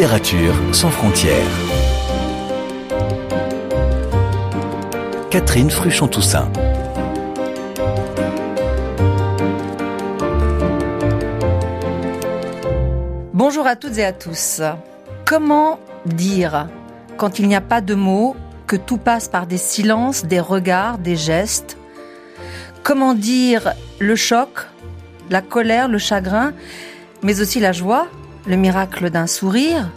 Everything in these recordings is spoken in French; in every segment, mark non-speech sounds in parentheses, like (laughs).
Littérature sans frontières. Catherine Fruchon-Toussaint. Bonjour à toutes et à tous. Comment dire, quand il n'y a pas de mots, que tout passe par des silences, des regards, des gestes? Comment dire le choc, la colère, le chagrin, mais aussi la joie, le miracle d'un sourire,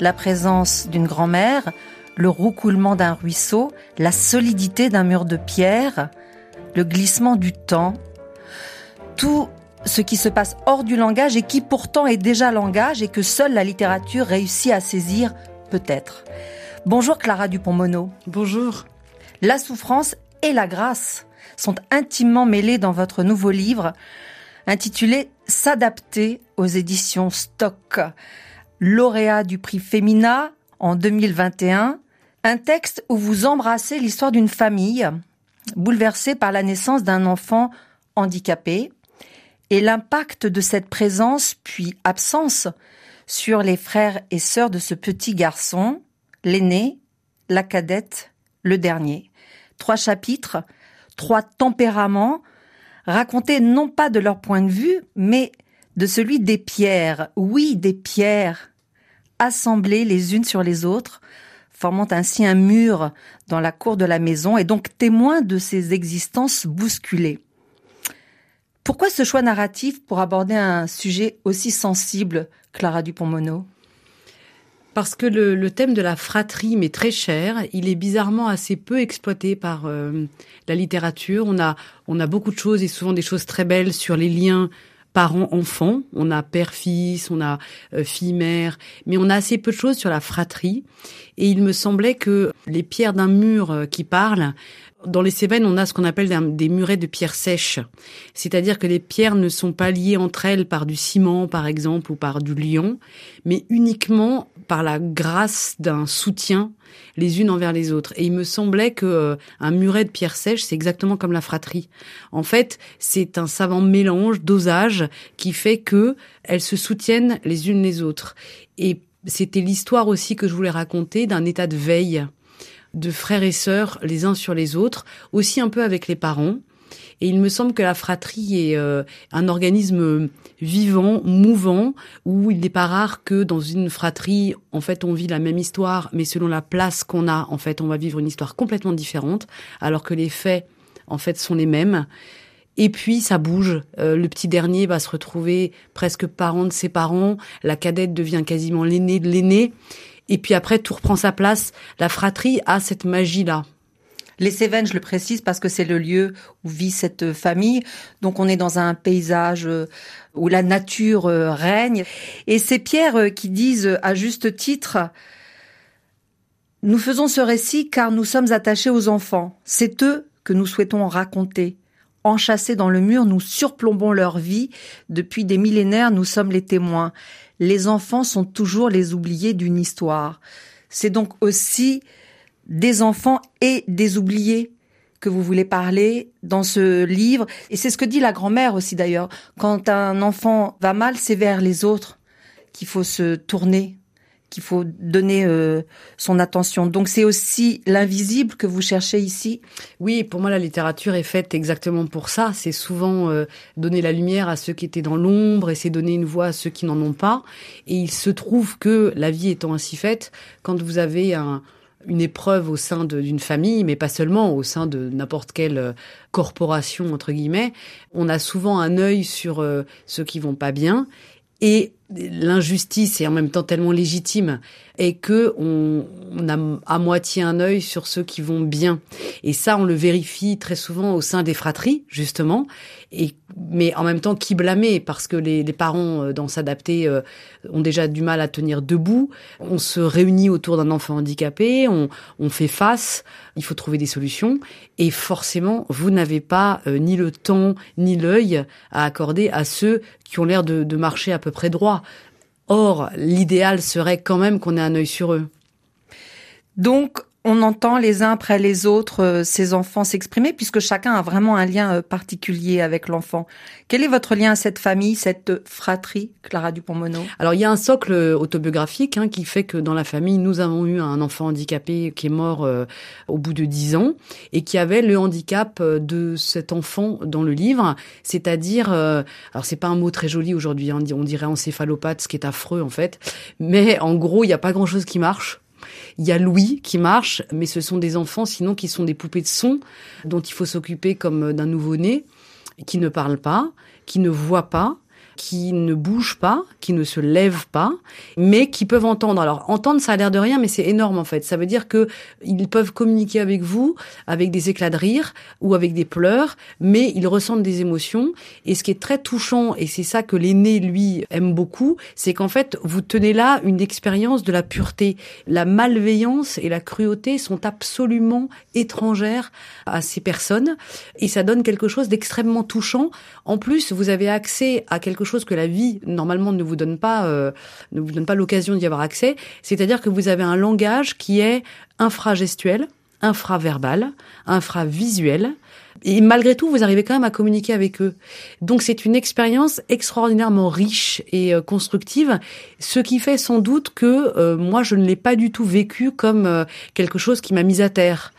la présence d'une grand-mère, le roucoulement d'un ruisseau, la solidité d'un mur de pierre, le glissement du temps, tout ce qui se passe hors du langage et qui pourtant est déjà langage et que seule la littérature réussit à saisir, peut-être. Bonjour Clara Dupont-Mono. Bonjour. La souffrance et la grâce sont intimement mêlées dans votre nouveau livre intitulé S'adapter aux éditions Stock. Lauréat du prix Femina en 2021, un texte où vous embrassez l'histoire d'une famille bouleversée par la naissance d'un enfant handicapé et l'impact de cette présence puis absence sur les frères et sœurs de ce petit garçon, l'aîné, la cadette, le dernier. Trois chapitres, trois tempéraments, racontés non pas de leur point de vue, mais de celui des pierres, oui des pierres, assemblées les unes sur les autres, formant ainsi un mur dans la cour de la maison et donc témoin de ces existences bousculées. Pourquoi ce choix narratif pour aborder un sujet aussi sensible, Clara Dupont-Mono parce que le, thème de la fratrie m'est très cher. Il est bizarrement assez peu exploité par euh, la littérature. On a, on a beaucoup de choses et souvent des choses très belles sur les liens parents-enfants. On a père-fils, on a euh, fille-mère, mais on a assez peu de choses sur la fratrie. Et il me semblait que les pierres d'un mur euh, qui parlent dans les Cévennes, on a ce qu'on appelle des murets de pierres sèches. C'est-à-dire que les pierres ne sont pas liées entre elles par du ciment, par exemple, ou par du lion, mais uniquement par la grâce d'un soutien les unes envers les autres. Et il me semblait que euh, un muret de pierres sèches, c'est exactement comme la fratrie. En fait, c'est un savant mélange, dosage, qui fait que elles se soutiennent les unes les autres. Et c'était l'histoire aussi que je voulais raconter d'un état de veille de frères et sœurs les uns sur les autres, aussi un peu avec les parents. Et il me semble que la fratrie est euh, un organisme vivant, mouvant, où il n'est pas rare que dans une fratrie, en fait, on vit la même histoire, mais selon la place qu'on a, en fait, on va vivre une histoire complètement différente, alors que les faits, en fait, sont les mêmes. Et puis ça bouge. Euh, le petit dernier va se retrouver presque parent de ses parents. La cadette devient quasiment l'aîné de l'aîné. Et puis après, tout reprend sa place. La fratrie a cette magie-là. Les Cévennes, je le précise parce que c'est le lieu où vit cette famille. Donc on est dans un paysage euh, où la nature euh, règne. Et ces pierres euh, qui disent à juste titre, nous faisons ce récit car nous sommes attachés aux enfants. C'est eux que nous souhaitons raconter. Enchâssés dans le mur, nous surplombons leur vie. Depuis des millénaires, nous sommes les témoins les enfants sont toujours les oubliés d'une histoire. C'est donc aussi des enfants et des oubliés que vous voulez parler dans ce livre. Et c'est ce que dit la grand-mère aussi d'ailleurs. Quand un enfant va mal, c'est vers les autres qu'il faut se tourner qu'il faut donner euh, son attention. Donc c'est aussi l'invisible que vous cherchez ici. Oui, pour moi la littérature est faite exactement pour ça. C'est souvent euh, donner la lumière à ceux qui étaient dans l'ombre et c'est donner une voix à ceux qui n'en ont pas. Et il se trouve que la vie étant ainsi faite, quand vous avez un, une épreuve au sein d'une famille, mais pas seulement au sein de n'importe quelle euh, corporation entre guillemets, on a souvent un œil sur ceux qui vont pas bien. Et l'injustice est en même temps tellement légitime et que on, a à moitié un œil sur ceux qui vont bien. Et ça on le vérifie très souvent au sein des fratries justement. Et mais en même temps qui blâmer? Parce que les, parents euh, dans s'adapter euh, ont déjà du mal à tenir debout. On se réunit autour d'un enfant handicapé. On, fait face. Il faut trouver des solutions. Et forcément vous n'avez pas euh, ni le temps ni l'œil à accorder à ceux qui ont l'air de marcher à peu près droit Or, l'idéal serait quand même qu'on ait un œil sur eux. Donc, on entend les uns après les autres euh, ces enfants s'exprimer puisque chacun a vraiment un lien euh, particulier avec l'enfant. Quel est votre lien à cette famille, cette fratrie, Clara Dupont-Mono Alors il y a un socle autobiographique hein, qui fait que dans la famille, nous avons eu un enfant handicapé qui est mort euh, au bout de dix ans et qui avait le handicap de cet enfant dans le livre, c'est-à-dire, alors c'est pas un mot très joli aujourd'hui, hein, on dirait encéphalopathe, ce qui est affreux en fait, mais en gros il n'y a pas grand-chose qui marche il y a Louis qui marche, mais ce sont des enfants sinon qui sont des poupées de son dont il faut s'occuper comme d'un nouveau-né, qui ne parlent pas, qui ne voient pas, qui ne bougent pas, qui ne se lèvent pas, mais qui peuvent entendre. Alors entendre, ça a l'air de rien, mais c'est énorme en fait. Ça veut dire que ils peuvent communiquer avec vous avec des éclats de rire ou avec des pleurs, mais ils ressentent des émotions. Et ce qui est très touchant, et c'est ça que l'aîné lui aime beaucoup, c'est qu'en fait vous tenez là une expérience de la pureté. La malveillance et la cruauté sont absolument étrangères à ces personnes, et ça donne quelque chose d'extrêmement touchant. En plus, vous avez accès à quelque chose que la vie normalement ne vous donne pas, euh, ne vous donne pas l'occasion d'y avoir accès. C'est-à-dire que vous avez un langage qui est infragestuel, infraverbal, infravisuel. Et malgré tout, vous arrivez quand même à communiquer avec eux. Donc c'est une expérience extraordinairement riche et euh, constructive, ce qui fait sans doute que euh, moi je ne l'ai pas du tout vécu comme quelque chose qui m'a mise à terre.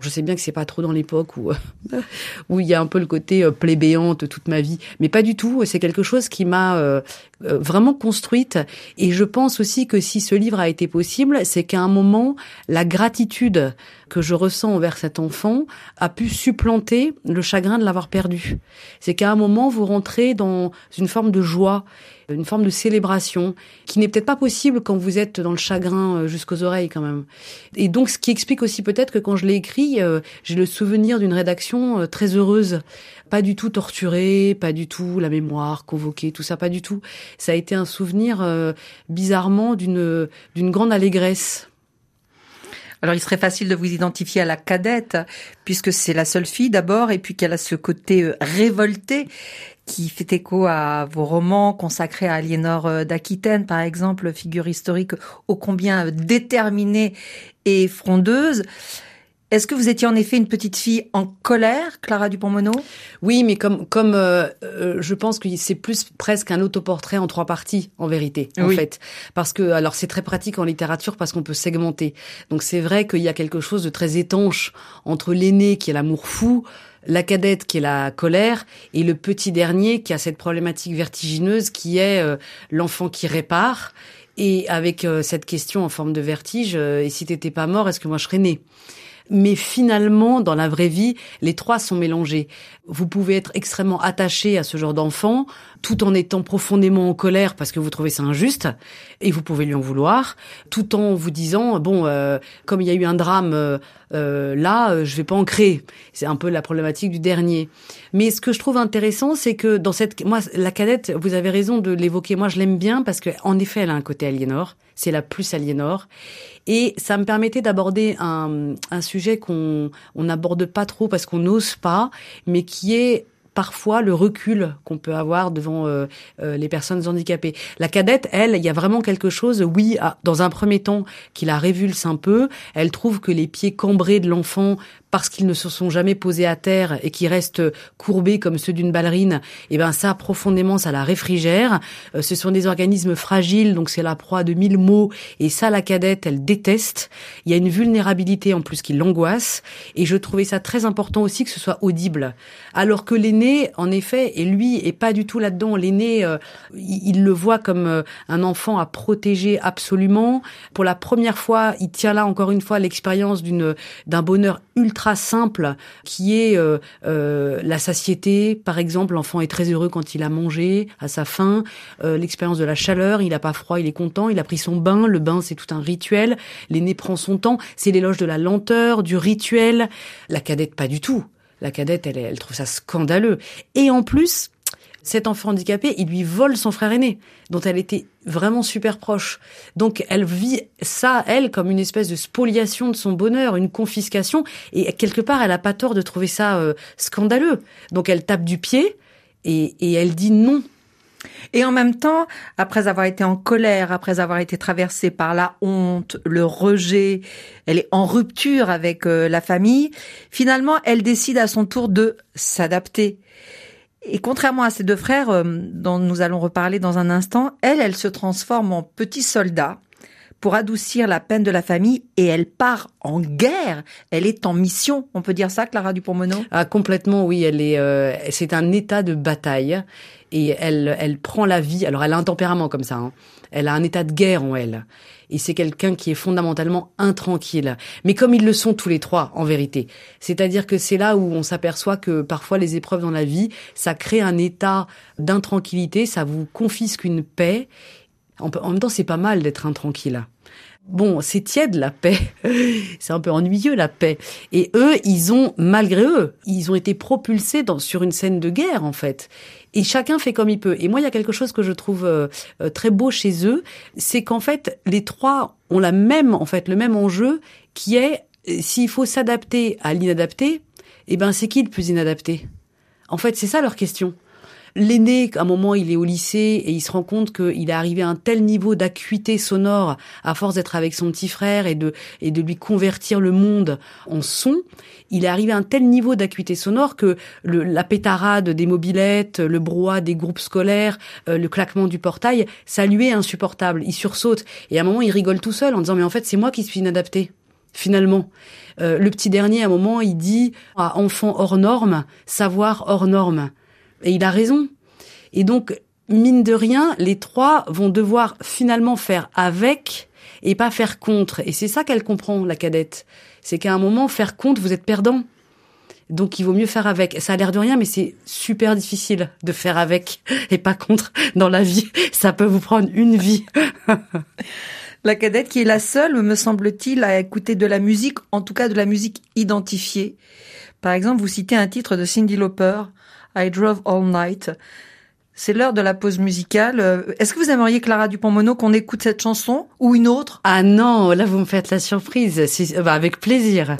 Je sais bien que c'est pas trop dans l'époque où (laughs) où il y a un peu le côté euh, plébéante toute ma vie, mais pas du tout. C'est quelque chose qui m'a euh, vraiment construite. Et je pense aussi que si ce livre a été possible, c'est qu'à un moment, la gratitude que je ressens envers cet enfant a pu supplanter le chagrin de l'avoir perdu. C'est qu'à un moment, vous rentrez dans une forme de joie une forme de célébration qui n'est peut-être pas possible quand vous êtes dans le chagrin euh, jusqu'aux oreilles quand même. Et donc ce qui explique aussi peut-être que quand je l'ai écrit, euh, j'ai le souvenir d'une rédaction très heureuse, pas du tout torturée, pas du tout la mémoire convoquée, tout ça pas du tout. Ça a été un souvenir bizarrement d'une d'une grande allégresse. Alors il serait facile de vous identifier à la cadette, puisque c'est la seule fille d'abord, et puis qu'elle a ce côté révolté qui fait écho à vos romans consacrés à Aliénor euh, d'Aquitaine, par exemple, figure historique ô combien déterminée et frondeuse. Est-ce que vous étiez en effet une petite fille en colère, Clara Dupont-Mono? Oui, mais comme comme euh, euh, je pense que c'est plus presque un autoportrait en trois parties en vérité, en fait, parce que alors c'est très pratique en littérature parce qu'on peut segmenter. Donc c'est vrai qu'il y a quelque chose de très étanche entre l'aîné qui est l'amour fou, la cadette qui est la colère et le petit dernier qui a cette problématique vertigineuse qui est euh, l'enfant qui répare. Et avec euh, cette question en forme de vertige euh, et si t'étais pas mort est-ce que moi je serais né mais finalement, dans la vraie vie, les trois sont mélangés. Vous pouvez être extrêmement attaché à ce genre d'enfant, tout en étant profondément en colère parce que vous trouvez ça injuste, et vous pouvez lui en vouloir, tout en vous disant bon, euh, comme il y a eu un drame euh, euh là, euh, je vais pas en créer. C'est un peu la problématique du dernier. Mais ce que je trouve intéressant, c'est que dans cette, moi, la cadette, vous avez raison de l'évoquer. Moi, je l'aime bien parce que en effet, elle a un côté aliénor. C'est la plus aliénor. Et ça me permettait d'aborder un, un sujet qu'on n'aborde pas trop parce qu'on n'ose pas, mais qui est parfois le recul qu'on peut avoir devant euh, euh, les personnes handicapées. La cadette, elle, il y a vraiment quelque chose, oui, dans un premier temps, qui la révulse un peu. Elle trouve que les pieds cambrés de l'enfant parce qu'ils ne se sont jamais posés à terre et qui restent courbés comme ceux d'une ballerine, et eh ben ça profondément ça la réfrigère. Euh, ce sont des organismes fragiles, donc c'est la proie de mille mots et ça la cadette elle déteste. Il y a une vulnérabilité en plus qui l'angoisse et je trouvais ça très important aussi que ce soit audible. Alors que l'aîné en effet et lui est pas du tout là-dedans. L'aîné euh, il, le voit comme euh, un enfant à protéger absolument. Pour la première fois, il tient là encore une fois l'expérience d'une d'un bonheur ultra simple qui est euh, euh, la satiété. Par exemple, l'enfant est très heureux quand il a mangé à sa faim. Euh, l'expérience de la chaleur, il a pas froid, il est content. Il a pris son bain. Le bain, c'est tout un rituel. L'aîné prend son temps. C'est l'éloge de la lenteur, du rituel. La cadette, pas du tout. La cadette, elle, elle trouve ça scandaleux. Et en plus, cet enfant handicapé, il lui vole son frère aîné, dont elle était vraiment super proche. Donc elle vit ça, elle, comme une espèce de spoliation de son bonheur, une confiscation, et quelque part, elle a pas tort de trouver ça euh, scandaleux. Donc elle tape du pied et, et elle dit non Et en même temps, après avoir été en colère, après avoir été traversée par la honte, le rejet, elle est en rupture avec euh, la famille, finalement, elle décide à son tour de s'adapter. Et contrairement à ses deux frères, euh, dont nous allons reparler dans un instant, elle, elle se transforme en petit soldat pour adoucir la peine de la famille et elle part en guerre. Elle est en mission. On peut dire ça, Clara Dupont-Mono Ah complètement, oui. Elle est. Euh, c'est un état de bataille et elle, elle prend la vie. Alors elle a un tempérament comme ça. Hein. Elle a un état de guerre en elle. Et c'est quelqu'un qui est fondamentalement intranquille. Mais comme ils le sont tous les trois, en vérité. C'est-à-dire que c'est là où on s'aperçoit que parfois les épreuves dans la vie, ça crée un état d'intranquillité, ça vous confisque une paix. En même temps, c'est pas mal d'être intranquille. Bon, c'est tiède la paix. (laughs) c'est un peu ennuyeux la paix. Et eux, ils ont, malgré eux, ils ont été propulsés dans, sur une scène de guerre en fait. Et chacun fait comme il peut. Et moi, il y a quelque chose que je trouve euh, euh, très beau chez eux, c'est qu'en fait, les trois ont la même, en fait, le même enjeu, qui est euh, s'il faut s'adapter à l'inadapté, eh ben, c'est qui le plus inadapté? En fait, c'est ça leur question. L'aîné, à un moment, il est au lycée et il se rend compte qu'il est arrivé à un tel niveau d'acuité sonore à force d'être avec son petit frère et de, et de lui convertir le monde en son. Il est arrivé à un tel niveau d'acuité sonore que le, la pétarade des mobilettes, le brouhaha des groupes scolaires, euh, le claquement du portail, ça lui est insupportable. Il sursaute et à un moment, il rigole tout seul en disant mais en fait, c'est moi qui suis inadapté finalement. Euh, le petit dernier, à un moment, il dit à enfant hors norme, savoir hors norme. Et il a raison. Et donc, mine de rien, les trois vont devoir finalement faire avec et pas faire contre. Et c'est ça qu'elle comprend, la cadette. C'est qu'à un moment, faire contre, vous êtes perdant. Donc il vaut mieux faire avec. Ça a l'air de rien, mais c'est super difficile de faire avec (laughs) et pas contre dans la vie. (laughs) Ça peut vous prendre une vie. (laughs) la cadette qui est la seule, me semble-t-il, à écouter de la musique, en tout cas de la musique identifiée. Par exemple, vous citez un titre de Cindy Lauper, I Drove All Night. C'est l'heure de la pause musicale. Est-ce que vous aimeriez, Clara Dupont-Mono, qu'on écoute cette chanson ou une autre? Ah non, là vous me faites la surprise. Bah, avec plaisir.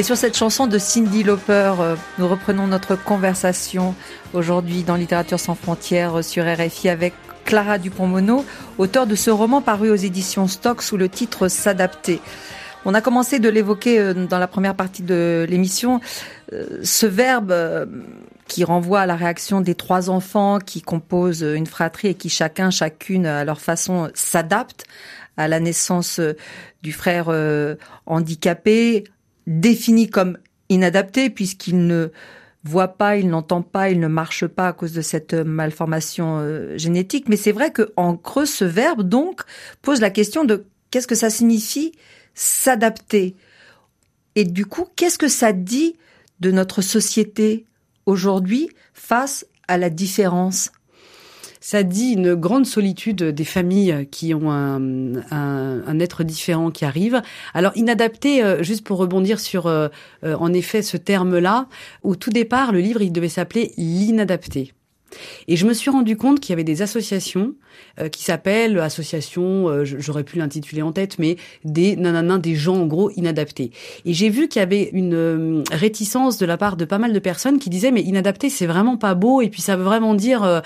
Et sur cette chanson de Cindy Lauper, euh, nous reprenons notre conversation aujourd'hui dans Littérature sans frontières sur RFI avec Clara Dupont-Mono, auteur de ce roman paru aux éditions Stock sous le titre S'adapter. On a commencé de l'évoquer euh, dans la première partie de l'émission, euh, ce verbe qui renvoie à la réaction des trois enfants qui composent une fratrie et qui chacun, chacune à leur façon s'adaptent à la naissance du frère handicapé, défini comme inadapté puisqu'il ne voit pas, il n'entend pas, il ne marche pas à cause de cette malformation euh, génétique. Mais c'est vrai que en creux, ce verbe donc pose la question de qu'est-ce que ça signifie s'adapter. Et du coup, qu'est-ce que ça dit de notre société aujourd'hui face à la différence ça dit une grande solitude des familles qui ont un, un, un être différent qui arrive. Alors inadapté, euh, juste pour rebondir sur euh, euh, en effet ce terme-là, au tout départ, le livre il devait s'appeler l'inadapté. Et je me suis rendu compte qu'il y avait des associations qui s'appellent associations, j'aurais pu l'intituler en tête, mais des nanana, des gens en gros inadaptés. Et j'ai vu qu'il y avait une réticence de la part de pas mal de personnes qui disaient mais inadapté c'est vraiment pas beau et puis ça veut vraiment dire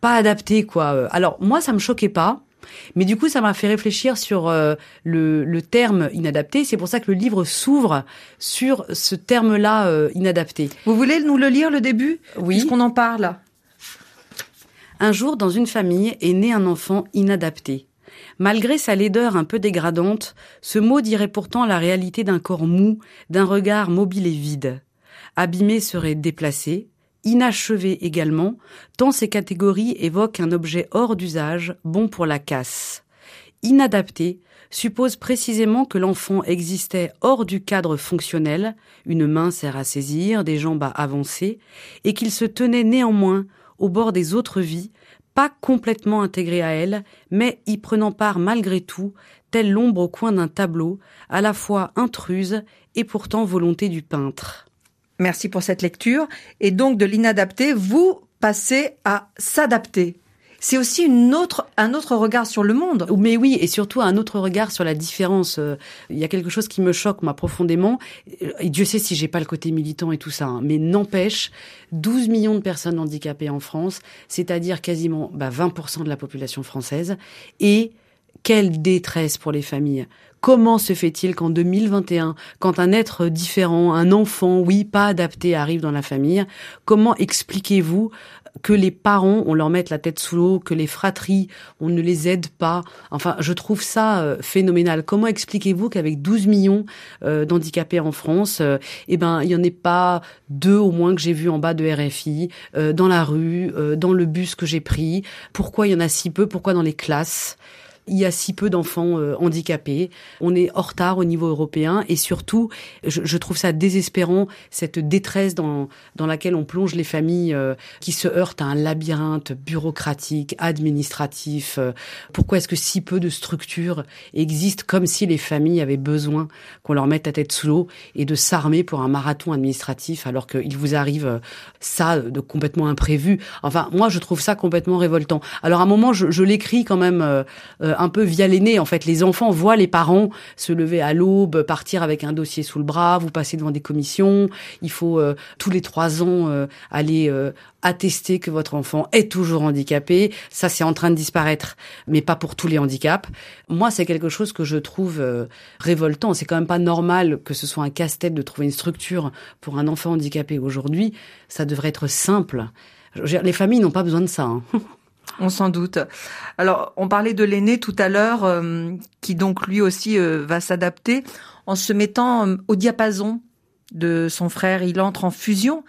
pas adapté quoi. Alors moi ça me choquait pas. Mais du coup, ça m'a fait réfléchir sur euh, le, le, terme inadapté. C'est pour ça que le livre s'ouvre sur ce terme-là euh, inadapté. Vous voulez nous le lire le début? Oui. Puisqu'on en parle. Un jour, dans une famille, est né un enfant inadapté. Malgré sa laideur un peu dégradante, ce mot dirait pourtant la réalité d'un corps mou, d'un regard mobile et vide. Abîmé serait déplacé, inachevé également, tant ces catégories évoquent un objet hors d'usage, bon pour la casse. Inadapté suppose précisément que l'enfant existait hors du cadre fonctionnel, une main sert à saisir, des jambes à avancer, et qu'il se tenait néanmoins au bord des autres vies, pas complètement intégré à elles, mais y prenant part malgré tout, telle l'ombre au coin d'un tableau, à la fois intruse et pourtant volonté du peintre. Merci pour cette lecture. Et donc de l'inadapté, vous passez à s'adapter. C'est aussi une autre, un autre regard sur le monde. Mais oui, et surtout un autre regard sur la différence. Euh, il y a quelque chose qui me choque, moi, profondément. Et Dieu sait si j'ai pas le côté militant et tout ça. Hein. Mais n'empêche, 12 millions de personnes handicapées en France, c'est-à-dire quasiment bah, 20% de la population française. Et quelle détresse pour les familles. Comment se fait-il qu'en 2021, quand un être différent, un enfant, oui, pas adapté, arrive dans la famille, comment expliquez-vous que les parents, on leur mette la tête sous l'eau, que les fratries, on ne les aide pas? Enfin, je trouve ça euh, phénoménal. Comment expliquez-vous qu'avec 12 millions euh, d'handicapés en France, euh, eh ben, il y en ait pas deux au moins que j'ai vu en bas de RFI, dans la rue, dans le bus que j'ai pris? Pourquoi il y en a si peu? Pourquoi dans les classes? Il y a si peu d'enfants euh, handicapés. On est en retard au niveau européen et surtout, je, je, trouve ça désespérant cette détresse dans dans laquelle on plonge les familles euh, qui se heurtent à un labyrinthe bureaucratique, administratif. Euh. pourquoi est-ce que si peu de structures existent comme si les familles avaient besoin qu'on leur mette la tête sous l'eau et de s'armer pour un marathon administratif alors qu'il vous arrive ça de complètement imprévu? Enfin, moi, je trouve ça complètement révoltant. Alors à un moment, je, je l'écris quand même un peu via l'aîné. En fait, les enfants voient les parents se lever à l'aube, partir avec un dossier sous le bras, vous passez devant des commissions. Il faut euh, tous les trois ans euh, aller euh, attester que votre enfant est toujours handicapé. Ça, c'est en train de disparaître, mais pas pour tous les handicaps. Moi, c'est quelque chose que je trouve révoltant. C'est quand même pas normal que ce soit un casse-tête de trouver une structure pour un enfant handicapé aujourd'hui. Ça devrait être simple. Les familles n'ont pas besoin de ça. Hein. (laughs) On s'en doute. Alors, on parlait de l'aîné tout à l'heure, euh, qui donc lui aussi euh, va s'adapter en se mettant euh, au diapason de son frère. Il entre en fusion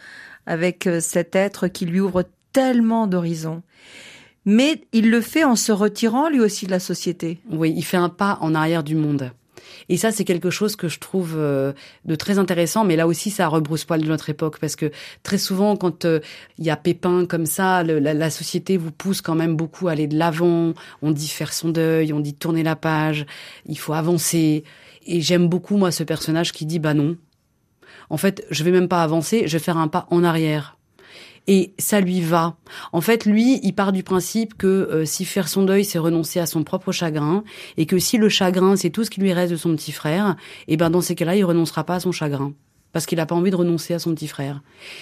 avec cet être qui lui ouvre tellement d'horizons. Mais il le fait en se retirant lui aussi de la société. Oui, il fait un pas en arrière du monde. Et ça, c'est quelque chose que je trouve euh, de très intéressant. Mais là aussi, ça rebrousse-poil de notre époque parce que très souvent, quand euh, il y a pépin comme ça, la, société vous pousse quand même beaucoup à aller de l'avant. On dit faire son deuil, on dit tourner la page, il faut avancer. Et j'aime beaucoup moi ce personnage qui dit bah non. En fait, je vais même pas avancer, je vais faire un pas en arrière et ça lui va. En fait, lui, il part du principe que euh, si faire son deuil, c'est renoncer à son propre chagrin, et que si le chagrin, c'est tout ce qui lui reste de son petit frère, et eh ben dans ces cas-là, il renoncera pas à son chagrin parce qu'il n'a pas envie de renoncer à son petit frère.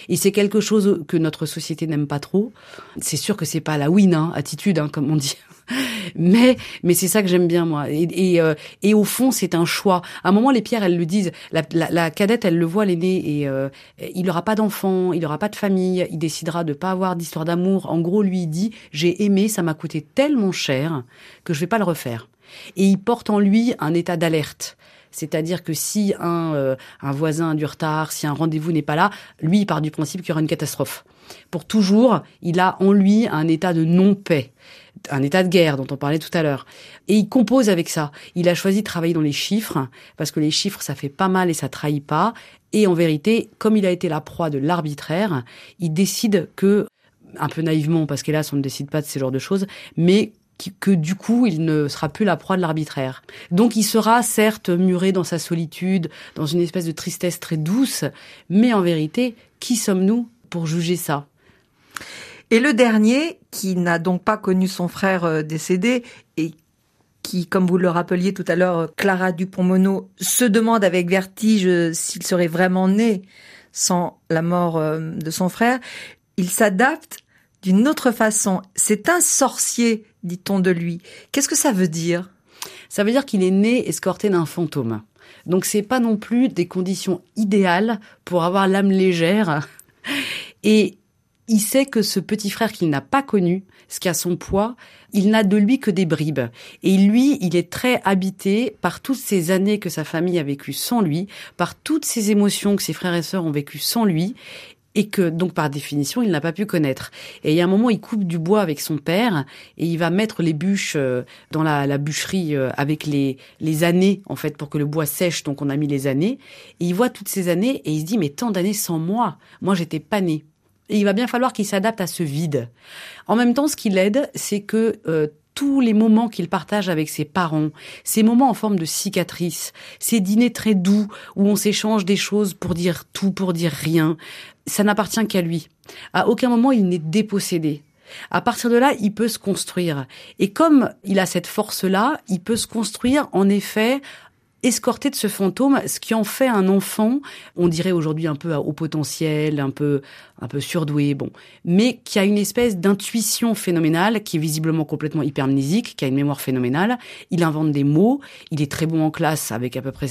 Et c'est quelque chose que notre société n'aime pas trop. C'est sûr que c'est pas la win hein, attitude, hein, comme on dit. Mais mais c'est ça que j'aime bien moi. Et et, euh, et au fond, c'est un choix. À un moment, les pierres, elles le disent. La, la, la cadette, elle le voit l'aîné et euh, il n'aura pas d'enfant, il n'aura pas de famille, il décidera de pas avoir d'histoire d'amour. En gros, lui il dit j'ai aimé, ça m'a coûté tellement cher que je vais pas le refaire. Et il porte en lui un état d'alerte. C'est-à-dire que si un, euh, un voisin a du retard, si un rendez-vous n'est pas là, lui, il part du principe qu'il y aura une catastrophe. Pour toujours, il a en lui un état de non-paix. Un état de guerre dont on parlait tout à l'heure. Et il compose avec ça. Il a choisi de travailler dans les chiffres, parce que les chiffres, ça fait pas mal et ça trahit pas. Et en vérité, comme il a été la proie de l'arbitraire, il décide que, un peu naïvement, parce qu'hélas, on ne décide pas de ce genre de choses, mais que du coup, il ne sera plus la proie de l'arbitraire. Donc il sera certes muré dans sa solitude, dans une espèce de tristesse très douce, mais en vérité, qui sommes-nous pour juger ça? Et le dernier, qui n'a donc pas connu son frère euh, décédé et qui, comme vous le rappeliez tout à l'heure, Clara Dupont-Mono, se demande avec vertige euh, s'il serait vraiment né sans la mort euh, de son frère, il s'adapte d'une autre façon. C'est un sorcier, dit-on de lui. Qu'est-ce que ça veut dire? Ça veut dire qu'il est né escorté d'un fantôme. Donc c'est pas non plus des conditions idéales pour avoir l'âme légère. Et il sait que ce petit frère qu'il n'a pas connu, ce qui a son poids, il n'a de lui que des bribes. Et lui, il est très habité par toutes ces années que sa famille a vécues sans lui, par toutes ces émotions que ses frères et sœurs ont vécues sans lui et que donc par définition il n'a pas pu connaître. Et il y a un moment, il coupe du bois avec son père et il va mettre les bûches euh, dans la, bûcherie euh, avec les, les années en fait pour que le bois sèche. Donc on a mis les années et il voit toutes ces années et il se dit mais tant d'années sans moi, moi j'étais pas né. Et il va bien falloir qu'il s'adapte à ce vide. En même temps, ce qui l'aide, c'est que euh, tous les moments qu'il partage avec ses parents, ces moments en forme de cicatrices, ces dîners très doux où on s'échange des choses pour dire tout, pour dire rien, ça n'appartient qu'à lui. À aucun moment il n'est dépossédé. À partir de là, il peut se construire. Et comme il a cette force-là, il peut se construire en effet escorté de ce fantôme, ce qui en fait un enfant, on dirait aujourd'hui un peu au potentiel, un peu un peu surdoué, bon, mais qui a une espèce d'intuition phénoménale, qui est visiblement complètement hypermnésique, qui a une mémoire phénoménale. Il invente des mots, il est très bon en classe avec à peu près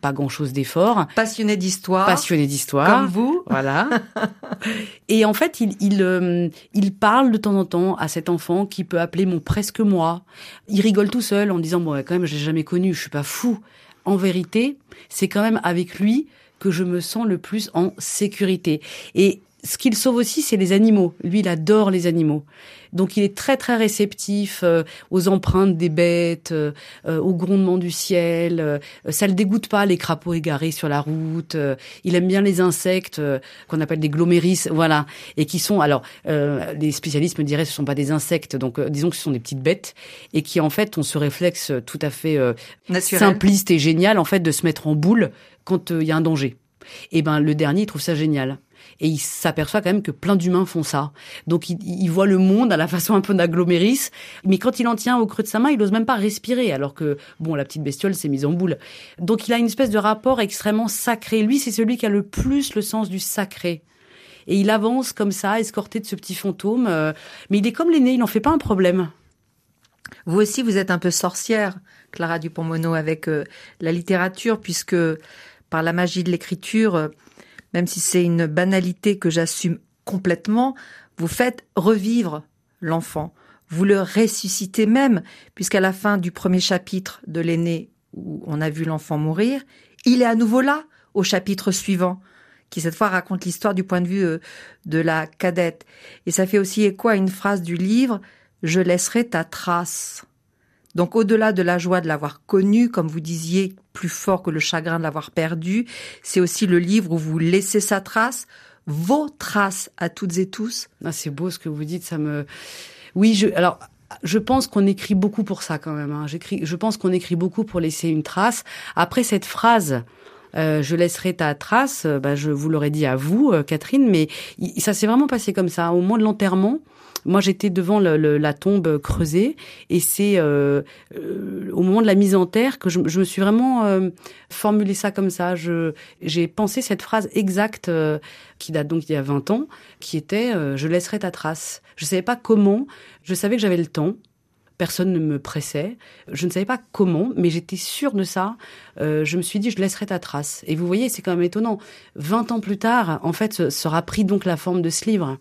pas grand-chose d'effort. Passionné d'histoire. Passionné d'histoire. Comme vous. Voilà. (laughs) Et en fait, il il euh, il parle de temps en temps à cet enfant qui peut appeler mon presque moi. Il rigole tout seul en disant bon, quand même, je l'ai jamais connu, je suis pas fou en vérité, c'est quand même avec lui que je me sens le plus en sécurité. Ce qu'il sauve aussi, c'est les animaux. Lui, il adore les animaux. Donc, il est très, très réceptif euh, aux empreintes des bêtes, euh, euh, au grondement du ciel. ça le dégoûte pas, les crapauds égarés sur la route. il aime bien les insectes qu'on appelle des gloméris, voilà. Et qui sont, alors, les spécialistes me diraient, ce sont pas des insectes, donc disons que ce sont des petites bêtes, et qui, en fait, ont ce réflexe tout à fait simpliste et génial, en fait, de se mettre en boule quand il y a un danger. Et eh ben, le dernier, il trouve ça génial et il s'aperçoit quand même que plein d'humains font ça. Donc il, voit le monde à la façon un peu d'aggloméris, mais quand il en tient au creux de sa main, il n'ose même pas respirer, alors que bon, la petite bestiole s'est mise en boule. Donc il a une espèce de rapport extrêmement sacré. Lui, c'est celui qui a le plus le sens du sacré. Et il avance comme ça, escorté de ce petit fantôme. Euh, mais il est comme l'aîné, il n'en fait pas un problème. Vous aussi, vous êtes un peu sorcière, Clara Dupont-Mono, avec euh, la littérature, puisque par la magie de l'écriture, euh, même si c'est une banalité que j'assume complètement, vous faites revivre l'enfant. Vous le ressuscitez même, puisqu'à la fin du premier chapitre de l'aîné, où on a vu l'enfant mourir, il est à nouveau là, au chapitre suivant, qui cette fois raconte l'histoire du point de vue euh, de la cadette. Et ça fait aussi écho à une phrase du livre, Je laisserai ta trace. Donc au-delà de la joie de l'avoir connu, comme vous disiez, plus fort que le chagrin de l'avoir perdu, c'est aussi le livre où vous laissez sa trace, vos traces à toutes et tous. Ah, c'est beau ce que vous dites, ça me... Oui, je... Alors, je pense qu'on écrit beaucoup pour ça quand même. Hein. J'écris, je pense qu'on écrit beaucoup pour laisser une trace. Après cette phrase, euh, je laisserai ta trace. Euh, bah, je vous l'aurais dit à vous, euh, Catherine, mais ça s'est vraiment passé comme ça. Au moment de l'enterrement, moi, j'étais devant le, la tombe creusée, et c'est euh, au moment de la mise en terre que je, je me suis vraiment formulé ça comme ça. Je j'ai pensé cette phrase exacte qui date donc il y a 20 ans, qui était je laisserai ta trace. Je savais pas comment. Je savais que j'avais le temps personne ne me pressait. Je ne savais pas comment, mais j'étais sûre de ça. Euh, je me suis dit, je laisserai ta trace. Et vous voyez, c'est quand même étonnant. 20 ans plus tard, en fait, sera pris donc la forme de ce livre.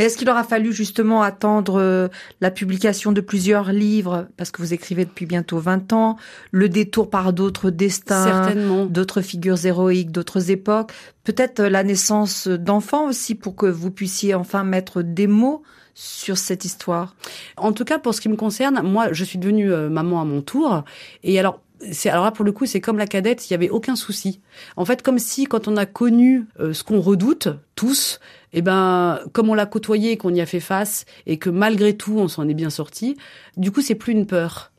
Mais est-ce qu'il aura fallu justement attendre euh, la publication de plusieurs livres, parce que vous écrivez depuis bientôt 20 ans, le détour par d'autres destins, d'autres figures héroïques, d'autres époques, peut-être la naissance d'enfants aussi pour que vous puissiez enfin mettre des mots sur cette histoire. En tout cas, pour ce qui me concerne, moi, je suis devenue euh, maman à mon tour. Et alors, c'est alors là pour le coup c'est comme la cadette il y avait aucun souci. En fait comme si quand on a connu euh, ce qu'on redoute tous et eh ben comme on l'a côtoyé qu'on y a fait face et que malgré tout on s'en est bien sorti du coup c'est plus une peur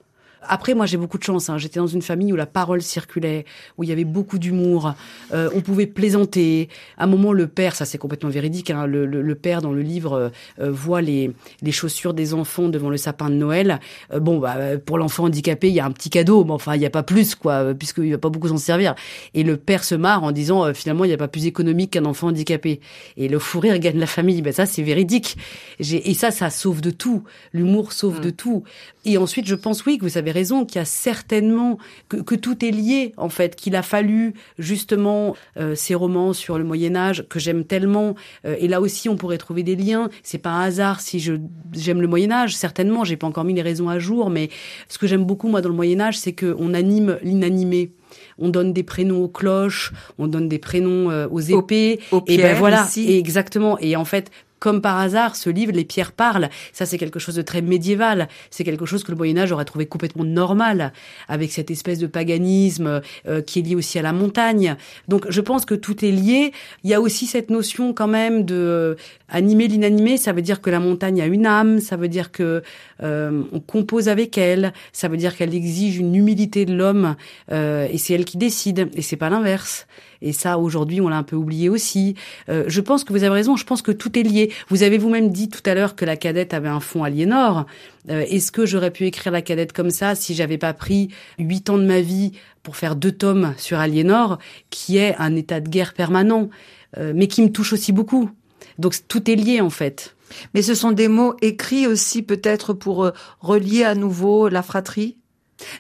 après, moi, j'ai beaucoup de chance. Hein. J'étais dans une famille où la parole circulait, où il y avait beaucoup d'humour. Euh, on pouvait plaisanter. À un moment, le père, ça c'est complètement véridique. Hein, le, le, le, père dans le livre euh, euh, voit les, les chaussures des enfants devant le sapin de Noël. Euh, bon, bah, pour l'enfant handicapé, il y a un petit cadeau, mais enfin, il n'y a pas plus, quoi, puisqu'il va pas beaucoup s'en servir. Et le père se marre en disant, finalement, il n'y a pas plus économique qu'un enfant handicapé. Et le fou rire gagne la famille. Ben ça, c'est véridique. Et ça, ça sauve de tout. L'humour sauve mmh. de tout. Et ensuite, je pense, oui, que vous savez raison, qu'il y a certainement que, tout est lié en fait, qu'il a fallu justement euh, ces romans sur le Moyen Âge que j'aime tellement. Euh, et là aussi, on pourrait trouver des liens. C'est pas un hasard si je j'aime le Moyen Âge. Certainement, j'ai pas encore mis les raisons à jour, mais ce que j'aime beaucoup moi dans le Moyen Âge, c'est qu'on anime l'inanimé on donne des prénoms aux cloches, on donne des prénoms euh, aux épées, et ben voilà, exactement. Et en fait, comme par hasard, ce livre, Les pierres parlent, ça c'est quelque chose de très médiéval, c'est quelque chose que le Moyen Âge aurait trouvé complètement normal, avec cette espèce de paganisme euh, qui est lié aussi à la montagne. Donc je pense que tout est lié. Il y a aussi cette notion quand même de euh, animer l'inanimé, ça veut dire que la montagne a une âme, ça veut dire que euh, on compose avec elle, ça veut dire qu'elle exige une humilité de l'homme et c'est elle qui décide et c'est pas l'inverse. Et ça, aujourd'hui, on l'a un peu oublié aussi. Euh, je pense que vous avez raison. Je pense que tout est lié. Vous avez vous-même dit tout à l'heure que la cadette avait un fond Aliénor. Euh, Est-ce que j'aurais pu écrire la cadette comme ça si j'avais pas pris huit ans de ma vie pour faire deux tomes sur Aliénor, qui est un état de guerre permanent, euh, mais qui me touche aussi beaucoup. Donc tout est lié en fait. Mais ce sont des mots écrits aussi peut-être pour euh, relier à nouveau la fratrie?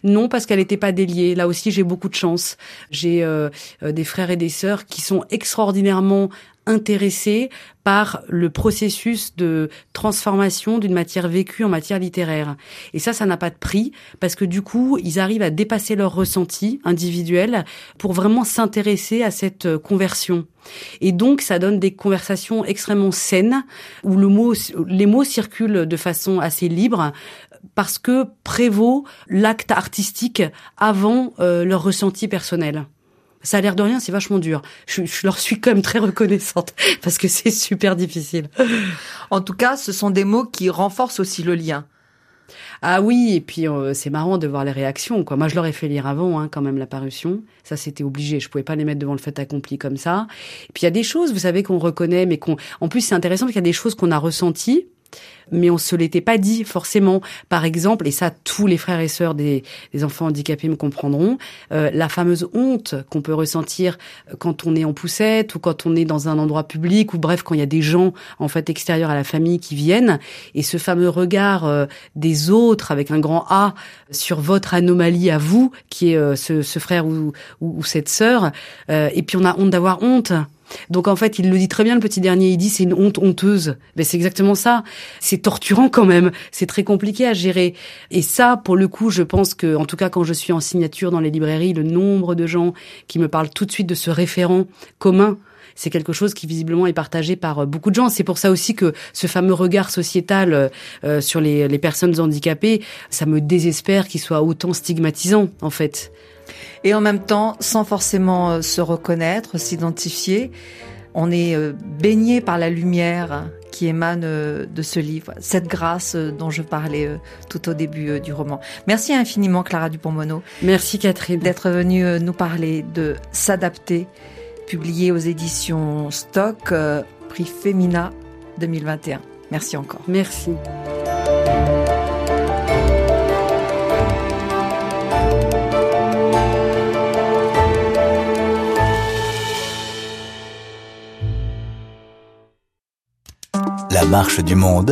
Non, parce qu'elle n'était pas déliée. Là aussi, j'ai beaucoup de chance. J'ai euh, euh, des frères et des sœurs qui sont extraordinairement intéressés par le processus de transformation d'une matière vécue en matière littéraire. Et ça, ça n'a pas de prix parce que du coup, ils arrivent à dépasser leurs ressentis individuels pour vraiment s'intéresser à cette euh, conversion. Et donc, ça donne des conversations extrêmement saines où le mot, les mots circulent de façon assez libre parce que prévaut l'acte artistique avant euh, leur ressenti personnel. Ça a l'air de rien, c'est vachement dur. Je, je, leur suis quand même très reconnaissante (laughs) parce que c'est super difficile. En tout cas, ce sont des mots qui renforcent aussi le lien. Ah oui, et puis euh, c'est marrant de voir les réactions. Quoi. Moi, je leur ai fait lire avant, hein, quand même, la parution. Ça, c'était obligé. Je pouvais pas les mettre devant le fait accompli comme ça. Et puis il y a des choses, vous savez, qu'on reconnaît, mais qu'on. En plus, c'est intéressant parce qu'il y a des choses qu'on a ressenties mais on se l'était pas dit forcément. Par exemple, et ça tous les frères et sœurs des, enfants handicapés me comprendront, euh, la fameuse honte qu'on peut ressentir quand on est en poussette ou quand on est dans un endroit public ou bref quand il y a des gens en fait extérieurs à la famille qui viennent et ce fameux regard euh, des autres avec un grand A sur votre anomalie à vous qui est euh, ce, frère ou, ou cette sœur et puis on a honte d'avoir honte. Donc en fait, il le dit très bien le petit dernier, il dit c'est une honte honteuse. Mais c'est exactement ça. C'est torturant quand même, c'est très compliqué à gérer. Et ça pour le coup, je pense que en tout cas quand je suis en signature dans les librairies, le nombre de gens qui me parlent tout de suite de ce référent commun c'est quelque chose qui visiblement est partagé par euh, beaucoup de gens. C'est pour ça aussi que ce fameux regard sociétal euh, euh, sur les, les personnes handicapées, ça me désespère qu'il soit autant stigmatisant en fait et en même temps, sans forcément se reconnaître, s'identifier, on est baigné par la lumière qui émane de ce livre, cette grâce dont je parlais tout au début du roman. Merci infiniment Clara Dupont-Mono. Merci Catherine d'être venue nous parler de S'adapter, publié aux éditions Stock, prix Femina 2021. Merci encore. Merci. La marche du monde